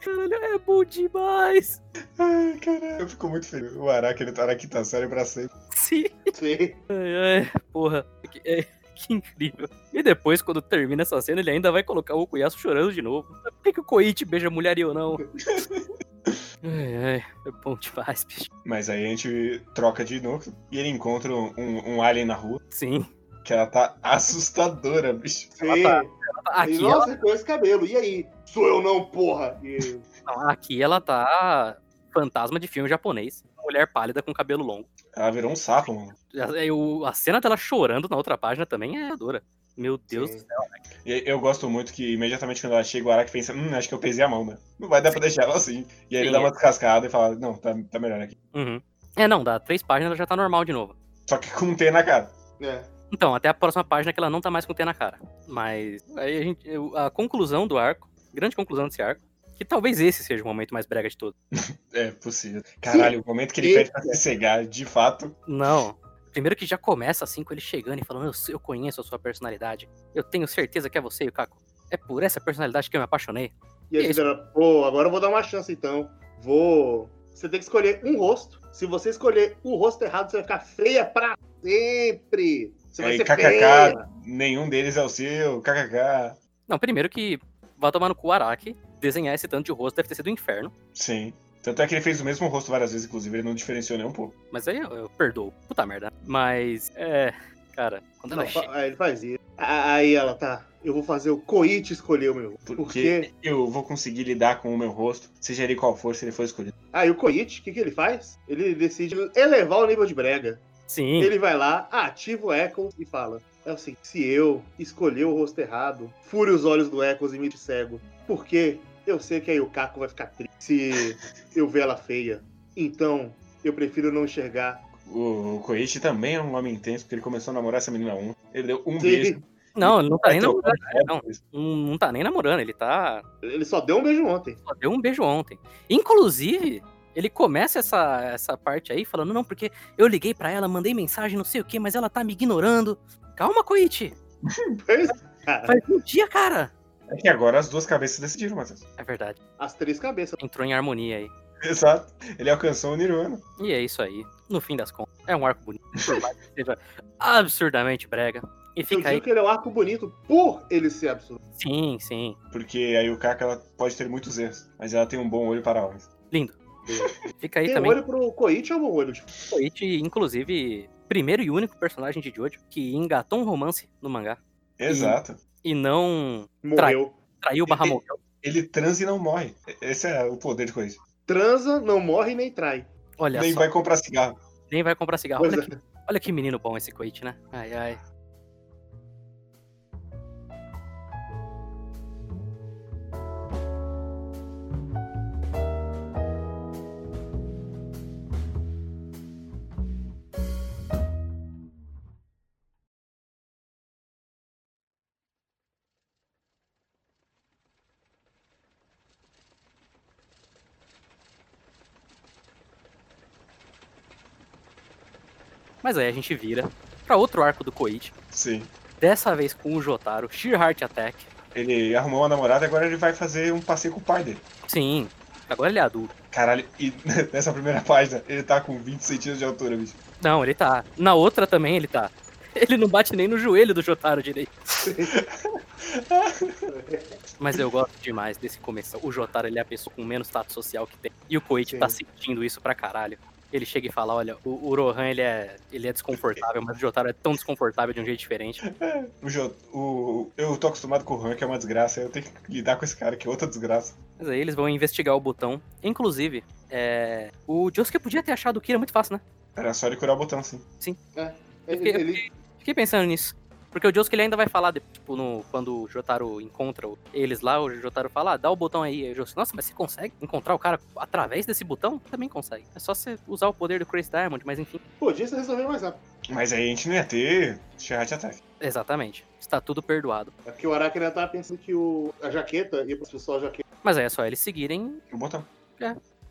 Caralho, é bom demais. Ai, caralho. Eu fico muito feliz. O Araki, ele tá na quinta série pra sempre. Sim. Sim. Ai, ai, porra. Que, é, que incrível. E depois, quando termina essa cena, ele ainda vai colocar o Okuyasu chorando de novo. Por que, que o Koichi beija a mulher e eu não? Ai, ai, é bom demais, bicho. Mas aí a gente troca de núcleo e ele encontra um, um alien na rua, Sim. que ela tá assustadora, bicho. Sim. tá- e Aqui ela, nossa, com esse cabelo. E aí? Sou eu não, porra. E... não, aqui ela tá fantasma de filme japonês. Mulher pálida com cabelo longo. Ela virou um sapo, mano. A, a cena dela chorando na outra página também é dura. Meu Deus Sim. do céu. E eu gosto muito que imediatamente quando ela chega, o Araki pensa, hum, acho que eu pesei a mão, né? Não vai dar pra deixar ela assim. E aí ele Sim, dá é. uma descascada e fala, não, tá, tá melhor aqui. Uhum. É, não, dá três páginas ela já tá normal de novo. Só que com um T na cara. É. Então, até a próxima página que ela não tá mais com o T na cara. Mas aí a gente. A conclusão do arco, grande conclusão desse arco, que talvez esse seja o momento mais brega de todos. É possível. Caralho, o momento que ele Sim. pede pra se cegar, de fato. Não. Primeiro que já começa assim com ele chegando e falando, eu, conheço a sua personalidade. Eu tenho certeza que é você, Kako. É por essa personalidade que eu me apaixonei. E aí, Isso. ela, pô, agora eu vou dar uma chance então. Vou. Você tem que escolher um rosto. Se você escolher o rosto errado, você vai ficar feia pra sempre. Você vai Aí, ser kkk, feia. nenhum deles é o seu, kkk. Não, primeiro que vai tomar no cu Araki. Desenhar esse tanto de rosto deve ter sido um inferno. Sim. Tanto é que ele fez o mesmo rosto várias vezes, inclusive, ele não diferenciou nem um pouco. Mas aí eu, eu perdoo. Puta merda. Mas, é. Cara, quando ela Não, chega. aí ele faz isso. A- Aí ela tá. Eu vou fazer o Koichi escolher o meu. Porque Por quê? eu vou conseguir lidar com o meu rosto, seja ele qual for, se ele for escolhido. Aí o Koichi, o que, que ele faz? Ele decide elevar o nível de brega. Sim. Ele vai lá, ativa o Echoes e fala: É o seguinte, se eu escolher o rosto errado, fure os olhos do Echoes e me de cego. Por quê? Eu sei que aí o Caco vai ficar triste se eu ver ela feia. Então, eu prefiro não enxergar. O, o Koichi também é um homem intenso, porque ele começou a namorar essa menina um. Ele deu um Sim. beijo. Não, ele não tá nem Vai namorando. trocar não. Não, tá nem namorando, ele tá. Ele só deu um beijo ontem. Só deu um beijo ontem. Inclusive, ele começa essa, essa parte aí falando, não, porque eu liguei pra ela, mandei mensagem, não sei o que, mas ela tá me ignorando. Calma, Koichi. Cara, Faz um dia, cara. É que agora as duas cabeças decidiram, Matheus. É verdade. as três cabeças. Entrou em harmonia aí. Exato. Ele alcançou o Nirvana. E é isso aí. No fim das contas, é um arco bonito. Por mais que seja absurdamente brega. E Eu fica aí. digo que ele é um arco bonito por ele ser absurdo. Sim, sim. Porque a Yukaka ela pode ter muitos erros, mas ela tem um bom olho para homens. Lindo. Fica aí Tem também. olho pro Koichi ou um olho? Tipo, Koichi, inclusive, primeiro e único personagem de Jojo que engatou um romance no mangá. Exato. E não morreu. traiu barra morreu. Ele transa e não morre. Esse é o poder de Koichi. Transa, não morre nem trai. Olha Nem só, vai comprar cigarro. nem vai comprar cigarro. Olha é. que, olha que menino bom esse Koichi, né? Ai, ai. Mas aí a gente vira pra outro arco do Koichi. Sim. Dessa vez com o Jotaro, Sheer Heart Attack. Ele arrumou uma namorada e agora ele vai fazer um passeio com o pai dele. Sim, agora ele é adulto. Caralho, e nessa primeira página ele tá com 20 centímetros de altura, bicho. Não, ele tá. Na outra também ele tá. Ele não bate nem no joelho do Jotaro direito. Mas eu gosto demais desse começo. O Jotaro ele é a pessoa com menos status social que tem. E o Koichi Sim. tá sentindo isso pra caralho. Ele chega e fala, olha, o, o Rohan ele é, ele é desconfortável, mas o Jotaro é tão desconfortável de um jeito diferente. O, Jo- o- eu tô acostumado com o Han, que é uma desgraça, eu tenho que lidar com esse cara, que é outra desgraça. Mas aí eles vão investigar o botão. Inclusive, é... o Josuke podia ter achado o Kira muito fácil, né? Era só ele curar o botão, sim. Ele, fiquei- ele- Fiquei pensando nisso. Porque o Josuke ele ainda vai falar, de- tipo, no, quando o Jotaro encontra eles lá, o Jotaro fala, ah, dá o botão aí. Aí o Josuke, nossa, mas você consegue encontrar o cara através desse botão? Também consegue. É só você usar o poder do Chris Diamond, mas enfim. Podia se resolver mais rápido. Mas aí a gente não ia ter Shirat Attack. Exatamente. Está tudo perdoado. É porque o Araki ainda tava pensando que o, a jaqueta ia pro pessoal a jaqueta. Mas aí é só eles seguirem O botão.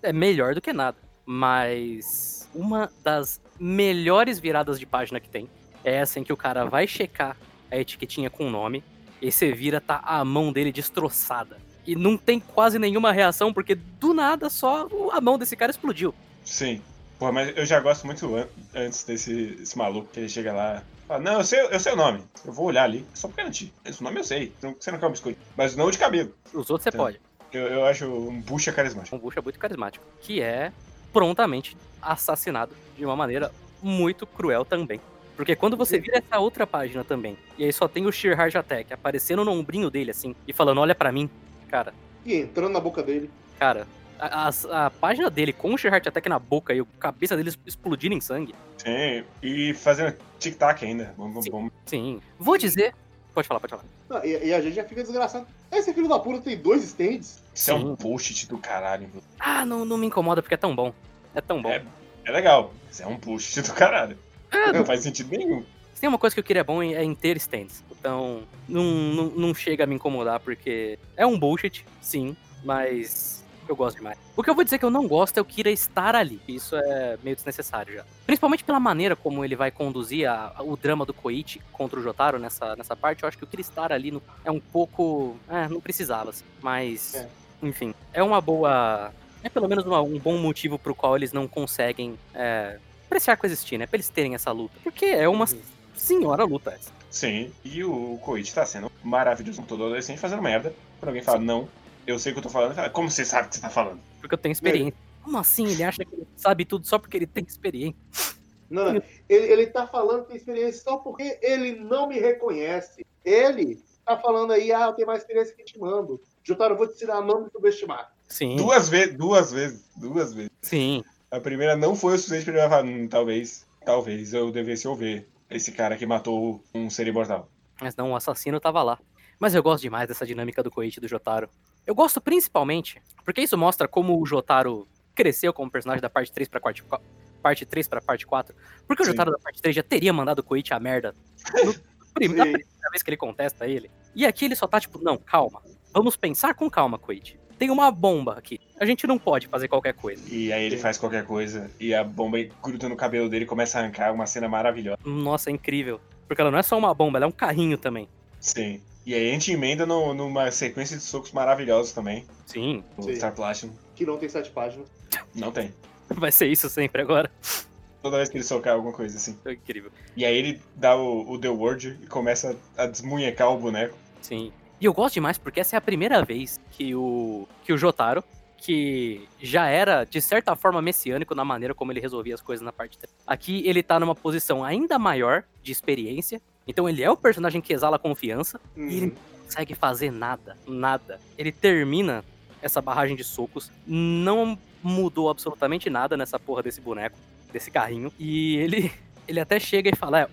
é melhor do que nada. Mas uma das melhores viradas de página que tem é essa em que o cara vai checar a etiquetinha com o nome e você vira, tá a mão dele destroçada. E não tem quase nenhuma reação, porque do nada só a mão desse cara explodiu. Sim. Porra, mas eu já gosto muito an- antes desse esse maluco que ele chega lá. Fala, não, eu sei, eu sei o nome. Eu vou olhar ali, só pra garantir. Esse nome eu sei. Então, Você não quer um biscoito. Mas não o de cabelo. Os outros você Tá. pode. Eu, eu acho um bucha carismático. Um Bush é muito carismático. Que é prontamente assassinado de uma maneira muito cruel também. Porque quando você vira essa outra página também, e aí só tem o Sheer Heart Attack aparecendo no ombrinho dele, assim, e falando, olha pra mim, cara, E entrando na boca dele. cara, a, a- a página dele com o Sheer Heart Attack na boca e a cabeça dele explodindo em sangue, Sim. E fazendo tic-tac ainda. Bom, bom, Sim. bom. sim. Vou dizer. Pode falar, pode falar. Ah, e, e a gente já fica desgraçado. Esse filho da puta tem dois stands. Isso é um bullshit do caralho. Ah, não, não me incomoda porque é tão bom. É tão bom. É, é legal. Isso é um bullshit do caralho. É, Não faz sentido nenhum. Se tem uma coisa que eu queria bom é em ter stands. Então, não, não, não chega a me incomodar, porque é um bullshit, sim, mas eu gosto demais. O que eu vou dizer que eu não gosto é o Kira estar ali. Isso é meio desnecessário já. Principalmente pela maneira como ele vai conduzir a- o drama do Koichi contra o Jotaro nessa, nessa parte. Eu acho que o Kira estar ali no- é um pouco. É, não precisava, assim. Mas, É. enfim, é uma boa. É pelo menos uma- um bom motivo pro qual eles não conseguem é, apreciar coexistir, né? Pra eles terem essa luta. Porque é uma senhora luta essa. Sim. E o Koichi tá sendo maravilhoso com todo adolescente fazendo merda. Quando alguém fala, não, eu sei o que eu tô falando, fala, como você sabe o que você tá falando? Porque eu tenho experiência. Como assim? Ele acha que ele sabe tudo só porque ele tem experiência? Não, não. Ele, ele tá falando que tem experiência só porque ele não me reconhece. Ele tá falando aí, ah, eu tenho mais experiência que te mando. Jotaro, eu vou te ensinar a não me subestimar. Sim, Duas vezes, duas vezes, duas vezes. sim. A primeira não foi o suficiente pra ele falar, hum, talvez, talvez eu devesse ouvir esse cara que matou um ser imortal. Mas não, o assassino tava lá. Mas eu gosto demais dessa dinâmica do Koichi e do Jotaro. Eu gosto principalmente porque isso mostra como o Jotaro cresceu como personagem da parte 3 pra parte, parte 3 pra parte 4. Porque o Sim. Jotaro da parte 3 já teria mandado o Koichi a merda no na primeira vez que ele contesta ele. E aqui ele só tá tipo, não, calma. Vamos pensar com calma, Koichi. Tem uma bomba aqui. A gente não pode fazer qualquer coisa. E aí ele faz qualquer coisa e a bomba gruda no cabelo dele e começa a arrancar uma cena maravilhosa. Nossa, é incrível. Porque ela não é só uma bomba, ela é um carrinho também. Sim. E aí a gente emenda no- numa sequência de socos maravilhosos também. Sim, O Sim. Star Platinum. Que não tem sete páginas. Não tem. vai ser isso sempre agora. Toda vez que ele socar alguma coisa assim. É incrível. E aí ele dá o, o The Word e começa a desmunhecar o boneco. Sim. E eu gosto demais porque essa é a primeira vez que o, que o Jotaro, que já era, de certa forma, messiânico na maneira como ele resolvia as coisas na parte 3. Aqui ele tá numa posição ainda maior de experiência. Então ele é o personagem que exala confiança Uhum. e ele não consegue fazer nada. Nada. Ele termina essa barragem de socos. Não mudou absolutamente nada nessa porra desse boneco, desse carrinho. E ele, ele até chega e fala: é,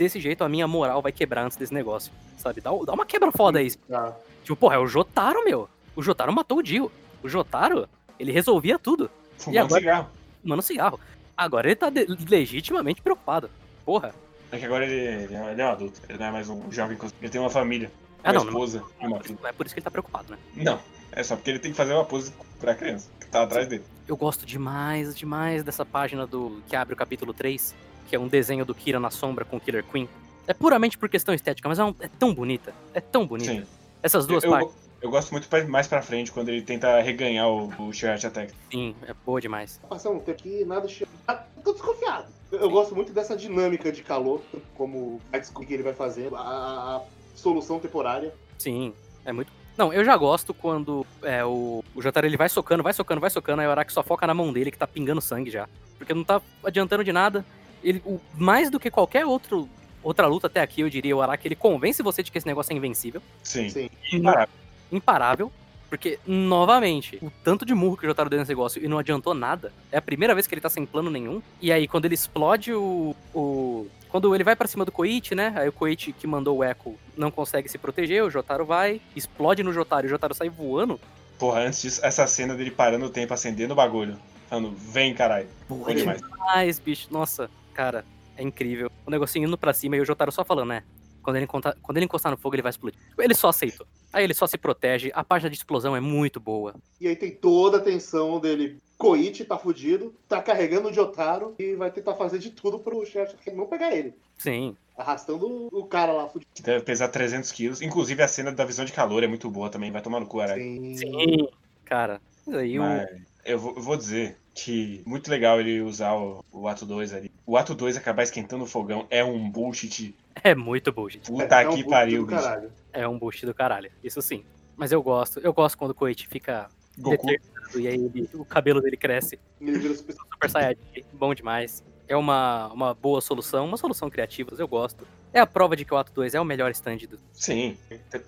desse jeito a minha moral vai quebrar antes desse negócio. Sabe? Dá, dá uma quebra foda aí. Tá. Tipo, porra, é o Jotaro, meu. O Jotaro matou o Dio. O Jotaro, ele resolvia tudo. Fumando agora? cigarro. Mano, cigarro. Agora ele tá legitimamente preocupado. Porra. É que agora ele, ele é ele é um adulto. Ele não é mais um jovem. Ele tem uma família. Ah, uma não, não, esposa e uma filha. não é por isso que ele tá preocupado, né? Não. É só porque ele tem que fazer uma pose pra criança. Que tá atrás dele. Eu gosto demais, demais dessa página do que abre o capítulo 3, que é um desenho do Kira na sombra com o Killer Queen. É puramente por questão estética, mas é, um- é tão bonita. É tão bonita. Sim. Essas duas eu, partes, eu, eu gosto muito mais pra frente, quando ele tenta reganhar o, o Shirt Attack. sim, é boa demais. Passar um aqui, nada chega. Ah, eu tô desconfiado. Eu, gosto muito dessa dinâmica de calor, como a desculpa que ele vai fazendo, a, a solução temporária. Sim, é muito. Não, eu já gosto quando é, o, o Jotaro ele vai socando, vai socando, vai socando, aí o Araki só foca na mão dele que tá pingando sangue já. Porque não tá adiantando de nada. Ele, o, mais do que qualquer outro, outra luta até aqui, eu diria, o Araki ele convence você de que esse negócio é invencível, Sim. Sim. Imparável. imparável. Porque, novamente, o tanto de murro que o Jotaro deu nesse negócio e não adiantou nada. É a primeira vez que ele tá sem plano nenhum. E aí, quando ele explode o. o quando ele vai para cima do Koichi, né? Aí o Koichi que mandou o Echo não consegue se proteger, o Jotaro vai, explode no Jotaro e o Jotaro sai voando. Porra, antes disso, essa cena dele parando o tempo, acendendo o bagulho. Falando, vem, caralho. Bom demais. demais, bicho. Nossa, cara, é incrível. O negocinho indo pra cima e o Jotaro só falando, né? Quando ele, encostar, quando ele encostar no fogo, ele vai explodir. Ele só aceitou. Aí ele só se protege. A página de explosão é muito boa. E aí tem toda a tensão dele. Koichi tá fudido, tá carregando o Jotaro e vai tentar fazer de tudo pro chefe não pegar ele. Sim. Arrastando o cara lá fudido. Que deve pesar 300 quilos. Inclusive a cena da visão de calor é muito boa também. Vai tomar no cu, Arai. Sim. Sim, cara. Aí Mas eu vou, eu vou dizer que muito legal ele usar o, o ato 2 ali. O ato 2 acabar esquentando o fogão é um bullshit. É muito bullshit. Puta é, é que um pariu, bicho. Caralho. É um bullshit do caralho. Isso sim. Mas eu gosto. Eu gosto quando o Koichi fica Goku. determinado e aí ele, o cabelo dele cresce. Ele vira super... Super Saiyajin. Bom demais. É uma, uma boa solução, uma solução criativa, eu gosto. É a prova de que o ato 2 é o melhor stand do. Sim,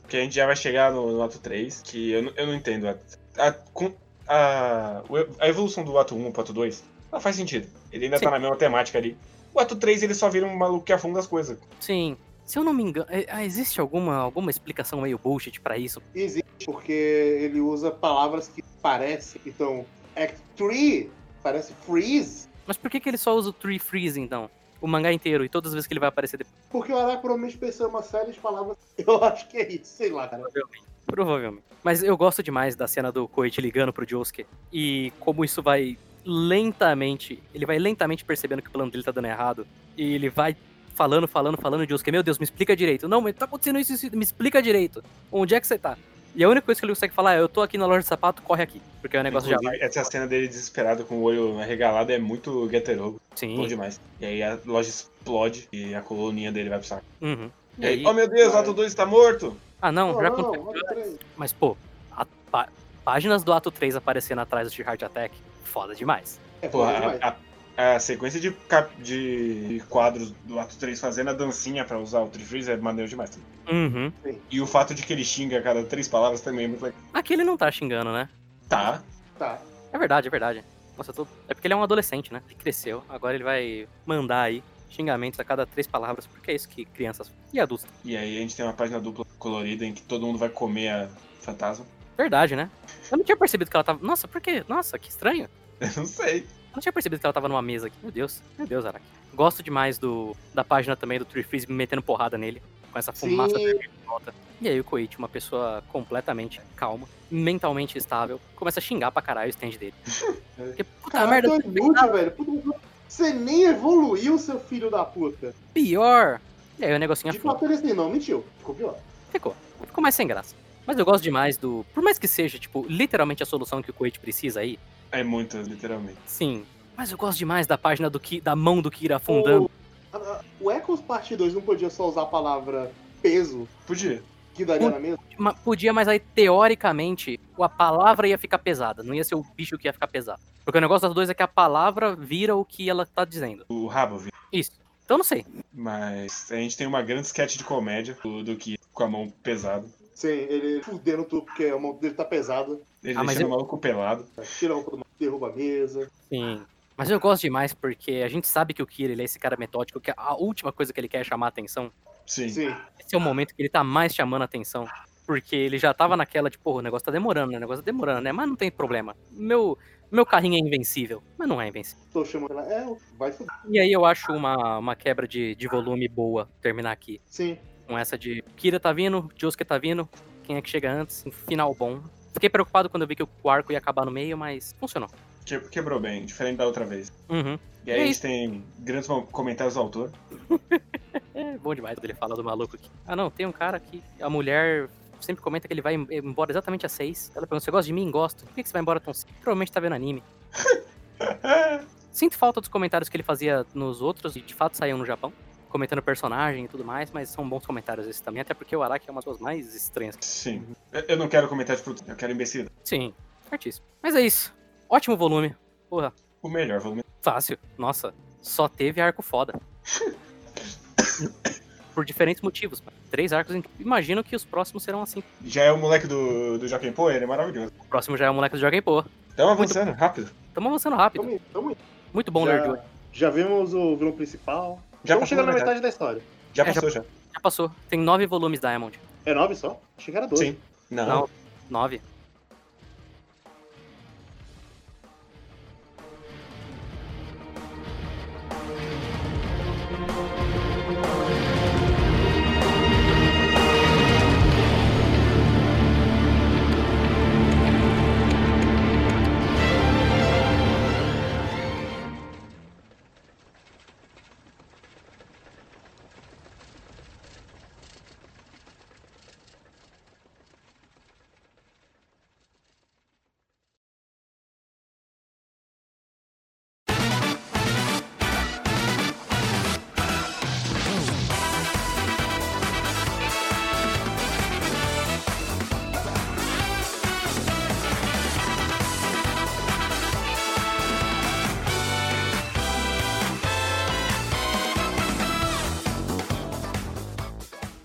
porque a gente já vai chegar no, no ato 3, que eu, não- eu não entendo. A, a, com- a, a evolução do ato 1 pro ato 2 não faz sentido. Ele ainda Sim. tá na mesma temática ali. O ato 3 ele só vira um maluco que afunda as coisas. Sim. Se eu não me engano, é- ah, existe alguma, alguma explicação meio bullshit pra isso? Existe, porque ele usa palavras que parecem. Então, Act 3 parece freeze. Mas por que, que ele só usa o Tree Freeze, então? O mangá inteiro e todas as vezes que ele vai aparecer depois? Porque o Araki provavelmente pensou em uma série de palavras. Eu acho que é isso, sei lá, cara. Provavelmente. Provavelmente. Mas eu gosto demais da cena do Koichi ligando pro Josuke. E como isso vai lentamente. Ele vai lentamente percebendo que o plano dele tá dando errado. E ele vai falando, falando, falando. O Josuke, meu Deus, me explica direito. Não, mas tá acontecendo isso, isso, me explica direito. Onde é que você tá? E a única coisa que ele consegue falar é: eu tô aqui na loja de sapato, corre aqui. Porque o negócio já vai. Inclusive, essa cena dele desesperado com o olho arregalado é muito Geterogo. Bom Sim. demais. E aí a loja explode e a coluninha dele vai pro saco. Uhum. E aí, oh meu Deus, o ato 2 tá morto! Ah, não, já não, aconteceu. Mas, pô, a pá- páginas do ato 3 aparecendo atrás do Heart Attack, foda demais. É Porra, foda demais. a, a- a sequência de, cap- de quadros do ato 3 fazendo a dancinha pra usar o Trifreeze é maneiro demais. também. Uhum. E o fato de que ele xinga a cada três palavras também é muito legal. Aqui ele não tá xingando, né? Tá, Tá. É verdade, é verdade. Nossa, tô... é porque ele é um adolescente, né? Ele cresceu, agora ele vai mandar aí xingamentos a cada três palavras, porque é isso que crianças e adultos. e aí a gente tem uma página dupla colorida em que todo mundo vai comer a fantasma. Verdade, né? Eu não tinha percebido que ela tava. Nossa, por quê? Nossa, que estranho. Eu não sei. Eu não tinha percebido que ela tava numa mesa aqui. Meu Deus, meu Deus, Araki. Gosto demais do, da página também do Tree Freeze metendo porrada nele, com essa fumaça em volta. E aí o Koichi, uma pessoa completamente calma, mentalmente estável, começa a xingar pra caralho o stand dele. Porque, puta Caraca, merda, é inútil, velho. Puta, Você nem evoluiu, seu filho da puta. pior. E aí o negocinho De afunda. fato, ele assim, não, mentiu. Ficou pior. Ficou. Ficou mais sem graça. Mas eu gosto demais do. Por mais que seja, tipo, literalmente a solução que o Koichi precisa aí, É muito, literalmente. sim. Mas eu gosto demais da página do Ki, da mão do Kira afundando. O, a- a- o Echoes Parte 2 não podia só usar a palavra peso, Podia. Que daria na mesma? Ma- Podia, mas aí, teoricamente, a palavra ia ficar pesada. Não ia ser o bicho que ia ficar pesado. Porque o negócio das duas é que a palavra vira o que ela tá dizendo. O rabo, vi. Isso. Então não sei. Mas a gente tem uma grande sketch de comédia do, do que com a mão pesada. Sim, ele fudendo tudo porque a mão dele tá pesada. Ele Ah, mas deixando eu- o maluco pelado. Tira a roupa do maluco, derruba a mesa. Sim. Mas eu gosto demais porque a gente sabe que o Kira ele é esse cara metódico, que a última coisa que ele quer é chamar a atenção. Sim. Sim. Esse é o momento que ele tá mais chamando a atenção. Porque ele já tava naquela de, porra, o negócio tá demorando, né? O negócio tá demorando, né? Mas não tem problema. Meu, meu carrinho é invencível. Mas não é invencível. Tô chamando ela. É, vai fuder. E aí eu acho uma, uma quebra de, de volume boa terminar aqui. Sim. Com essa de Kira tá vindo, Josuke tá vindo, quem é que chega antes? Um final bom. Fiquei preocupado quando eu vi que o arco ia acabar no meio, mas funcionou. Que- quebrou bem, diferente da outra vez. Uhum. E aí É a gente isso. tem grandes comentários do autor. É bom demais ele fala do maluco aqui. Ah não, tem um cara que a mulher sempre comenta que ele vai em- embora exatamente às seis. Ela pergunta, você gosta de mim? Gosto. Por que você vai embora tão cedo? Provavelmente tá vendo anime. Sinto falta dos comentários que ele fazia nos outros, e de fato saíam no Japão. Comentando personagem e tudo mais, mas são bons comentários esses também, até porque o Araki é uma das coisas mais estranhas. Sim. Eu- Eu não quero comentar de produto, eu quero imbecil. Sim, certíssimo. Mas é isso. Ótimo volume. Porra, O melhor volume. Fácil. Nossa, só teve arco foda. Por diferentes motivos. três arcos. Imagino que os próximos serão assim. Já é o moleque do, do Joaquim Pô, ele é maravilhoso. O próximo já é o moleque do Joaquim Pô. Tamo avançando, rápido. Tamo avançando rápido. Tamo, tamo, Muito bom já, hoje. já vimos o vilão principal. Já Estamos chegando da na metade. metade da história. Já É, passou, já. Já passou. Tem nove volumes Diamond. É nove só? Achei que era doze. Sim. Não. Não, nove.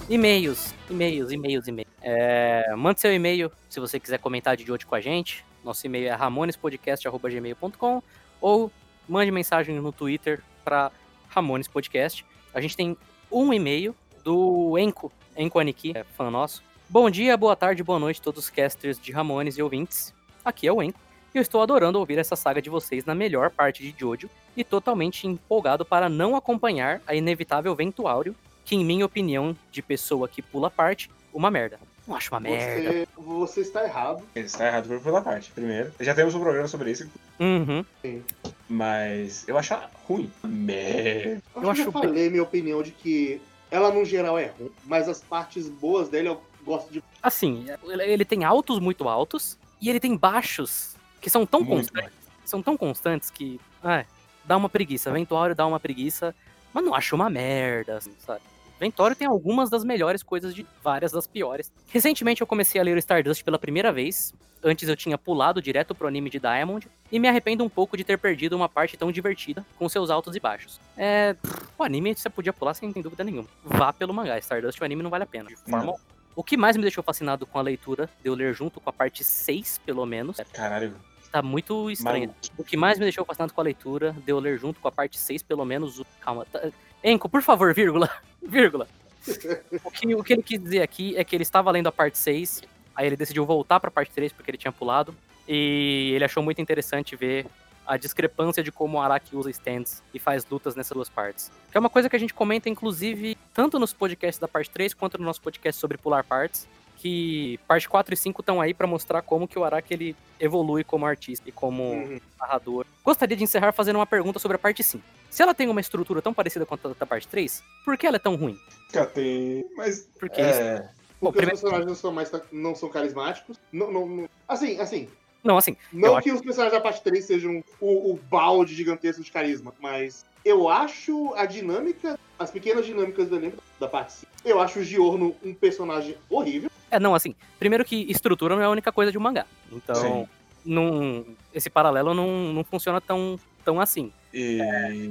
E-mails, e-mails, e-mails, e-mails. É, mande seu e-mail se você quiser comentar de hoje com a gente. Nosso e-mail é ramonespodcast.gmail.com ou mande mensagem no Twitter para Ramones Podcast. A gente tem um e-mail do Enco, Enco Aniki, é fã nosso. Bom dia, boa tarde, boa noite todos os casters de Ramones e ouvintes. Aqui é o Enco. E eu estou adorando ouvir essa saga de vocês na melhor parte de Jojo e totalmente empolgado para não acompanhar a inevitável Ventuário que, em minha opinião, de pessoa que pula parte, uma merda. Não acho uma merda. Você, você está errado. Ele está errado por pela parte, primeiro. Já temos um programa sobre isso, Uhum. mas eu acho ruim. Merda. Eu, Eu acho já falei minha opinião de que ela no geral é ruim, mas as partes boas dele eu gosto de. Assim, ele- tem altos muito altos e ele tem baixos que são tão Muito constantes, são tão constantes que, ah, dá uma preguiça. Ventuário dá uma preguiça, mas não acho uma merda, assim, sabe? Ventório tem algumas das melhores coisas de várias das piores. Recentemente eu comecei a ler o Stardust pela primeira vez. Antes eu tinha pulado direto pro anime de Diamond e me arrependo um pouco de ter perdido uma parte tão divertida com seus altos e baixos. É, o anime você podia pular sem dúvida nenhuma. Vá pelo mangá, Stardust o anime não vale a pena. De forma alguma. O que mais me deixou fascinado com a leitura, de eu ler junto com a parte 6, pelo menos, Caralho. tá muito estranho. Maluco. O que mais me deixou fascinado com a leitura, de eu ler junto com a parte 6, pelo menos. Calma. Tá... Enco, por favor, vírgula. Vírgula. O que, o que ele quis dizer aqui é que ele estava lendo a parte 6, aí ele decidiu voltar pra parte 3 porque ele tinha pulado. E ele achou muito interessante ver a discrepância de como o Araki usa stands e faz lutas nessas duas partes. Que é uma coisa que a gente comenta, inclusive, tanto nos podcasts da parte 3 quanto no nosso podcast sobre pular partes. Que parte 4 e 5 estão aí pra mostrar como que o Araki ele evolui como artista e como Uhum. narrador. Gostaria de encerrar fazendo uma pergunta sobre a parte 5. Se ela tem uma estrutura tão parecida quanto a da parte 3, por que ela é tão ruim? Catei. Mas. Porque isso- É. Bom, Porque primeiro- os personagens não são mais não são carismáticos. Não, não, não- Assim, assim. Não, assim, Não que os personagens da parte 3 sejam o, o balde gigantesco de carisma, mas eu acho a dinâmica, as pequenas dinâmicas do elenco da parte 5. Eu acho o Giorno um personagem horrível. É, não, assim, primeiro que estrutura não é a única coisa de um mangá. Então, Sim. não, esse paralelo não, não funciona tão, tão assim. E.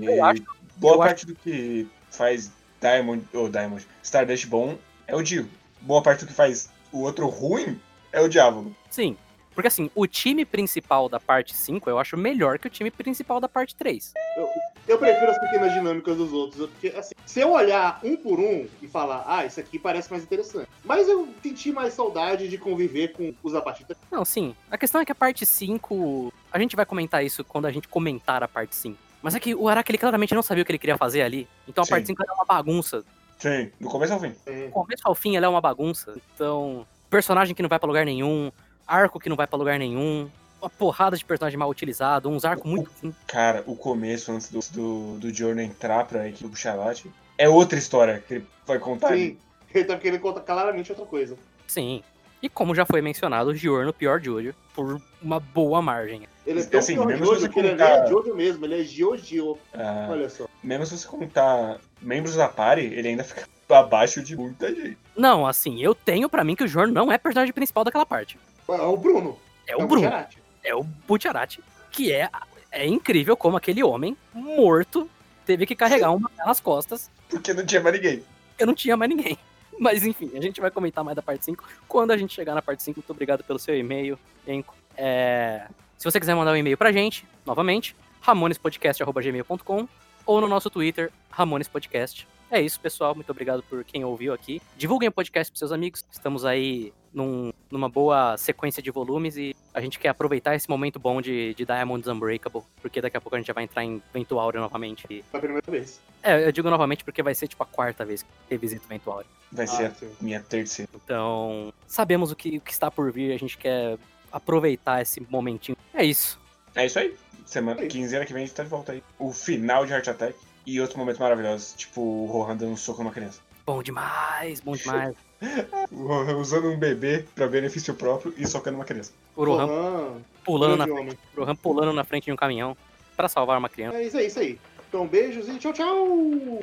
eu acho- Boa eu parte do que faz Diamond. Ou Diamond. Stardust bom é o Dio. Boa parte do que faz o outro ruim é o Diávolo. Sim, porque assim, o time principal da parte 5 eu acho melhor que o time principal da parte 3. Eu prefiro as pequenas dinâmicas dos outros, porque assim, se eu olhar um por um e falar, ah, isso aqui parece mais interessante. Mas eu senti mais saudade de conviver com os da parte 3. Não, sim. A questão é que a parte 5. A gente vai comentar isso quando a gente comentar a parte 5. Mas é que o Araki ele claramente não sabia o que ele queria fazer ali. Então a Sim. parte 5 era uma bagunça. Sim, do começo ao fim. É, Do começo ao fim ela é uma bagunça. Então, personagem que não vai pra lugar nenhum, arco que não vai pra lugar nenhum, uma porrada de personagem mal utilizado, uns arcos muito. Cara, o começo, antes do, do, do Giorno entrar pra equipe do Charlotte, é outra história que ele vai contar. Sim, ele tá querendo contar claramente outra coisa. Sim. E como já foi mencionado, o Giorno pior Jojo por uma boa margem. Ele é tão Assim, pior mesmo Jojo que ele contar- é Jojo mesmo, ele é Gio-Gio. Ah, Olha só. mesmo se você contar membros da party, ele ainda fica abaixo de muita gente. Não, assim, eu tenho pra mim que o Giorno não é personagem principal daquela parte. É o Bruno. É o Bruno. Gujarati. é o Butcherati, que é, é incrível como aquele homem morto teve que carregar uma nas costas. Porque não tinha mais ninguém. Eu não tinha mais ninguém. Mas enfim, a gente vai comentar mais da parte 5 quando a gente chegar na parte 5. Muito obrigado pelo seu e-mail, Enco. É... Se você quiser mandar um e-mail pra gente, novamente, ramonespodcast.gmail.com ou no nosso Twitter, ramonespodcast. É isso, pessoal. Muito obrigado por quem ouviu aqui. Divulguem o podcast para seus amigos. Estamos aí num, numa boa sequência de volumes e a gente quer aproveitar esse momento bom de, de Diamonds Unbreakable, porque daqui a pouco a gente já vai entrar em Vento Áureo novamente. E... Pela primeira vez. É, eu digo novamente porque vai ser tipo a quarta vez que revisito Vento Áureo. Vai Ah, ser sim. a minha terceira. Então, sabemos o que, o que está por vir, a gente quer aproveitar esse momentinho. É isso. É isso aí. Semana, É isso. quinzena que vem a gente tá de volta aí. O final de Heart Attack e outros momentos maravilhosos, tipo o Rohan dando um soco numa criança. Bom demais, bom demais. O Rohan usando um bebê pra benefício próprio e socando uma criança. O Rohan Rohan, pulando, na, o Rohan pulando na frente de um caminhão para salvar uma criança. É isso aí, isso aí. Então, beijos e tchau, tchau!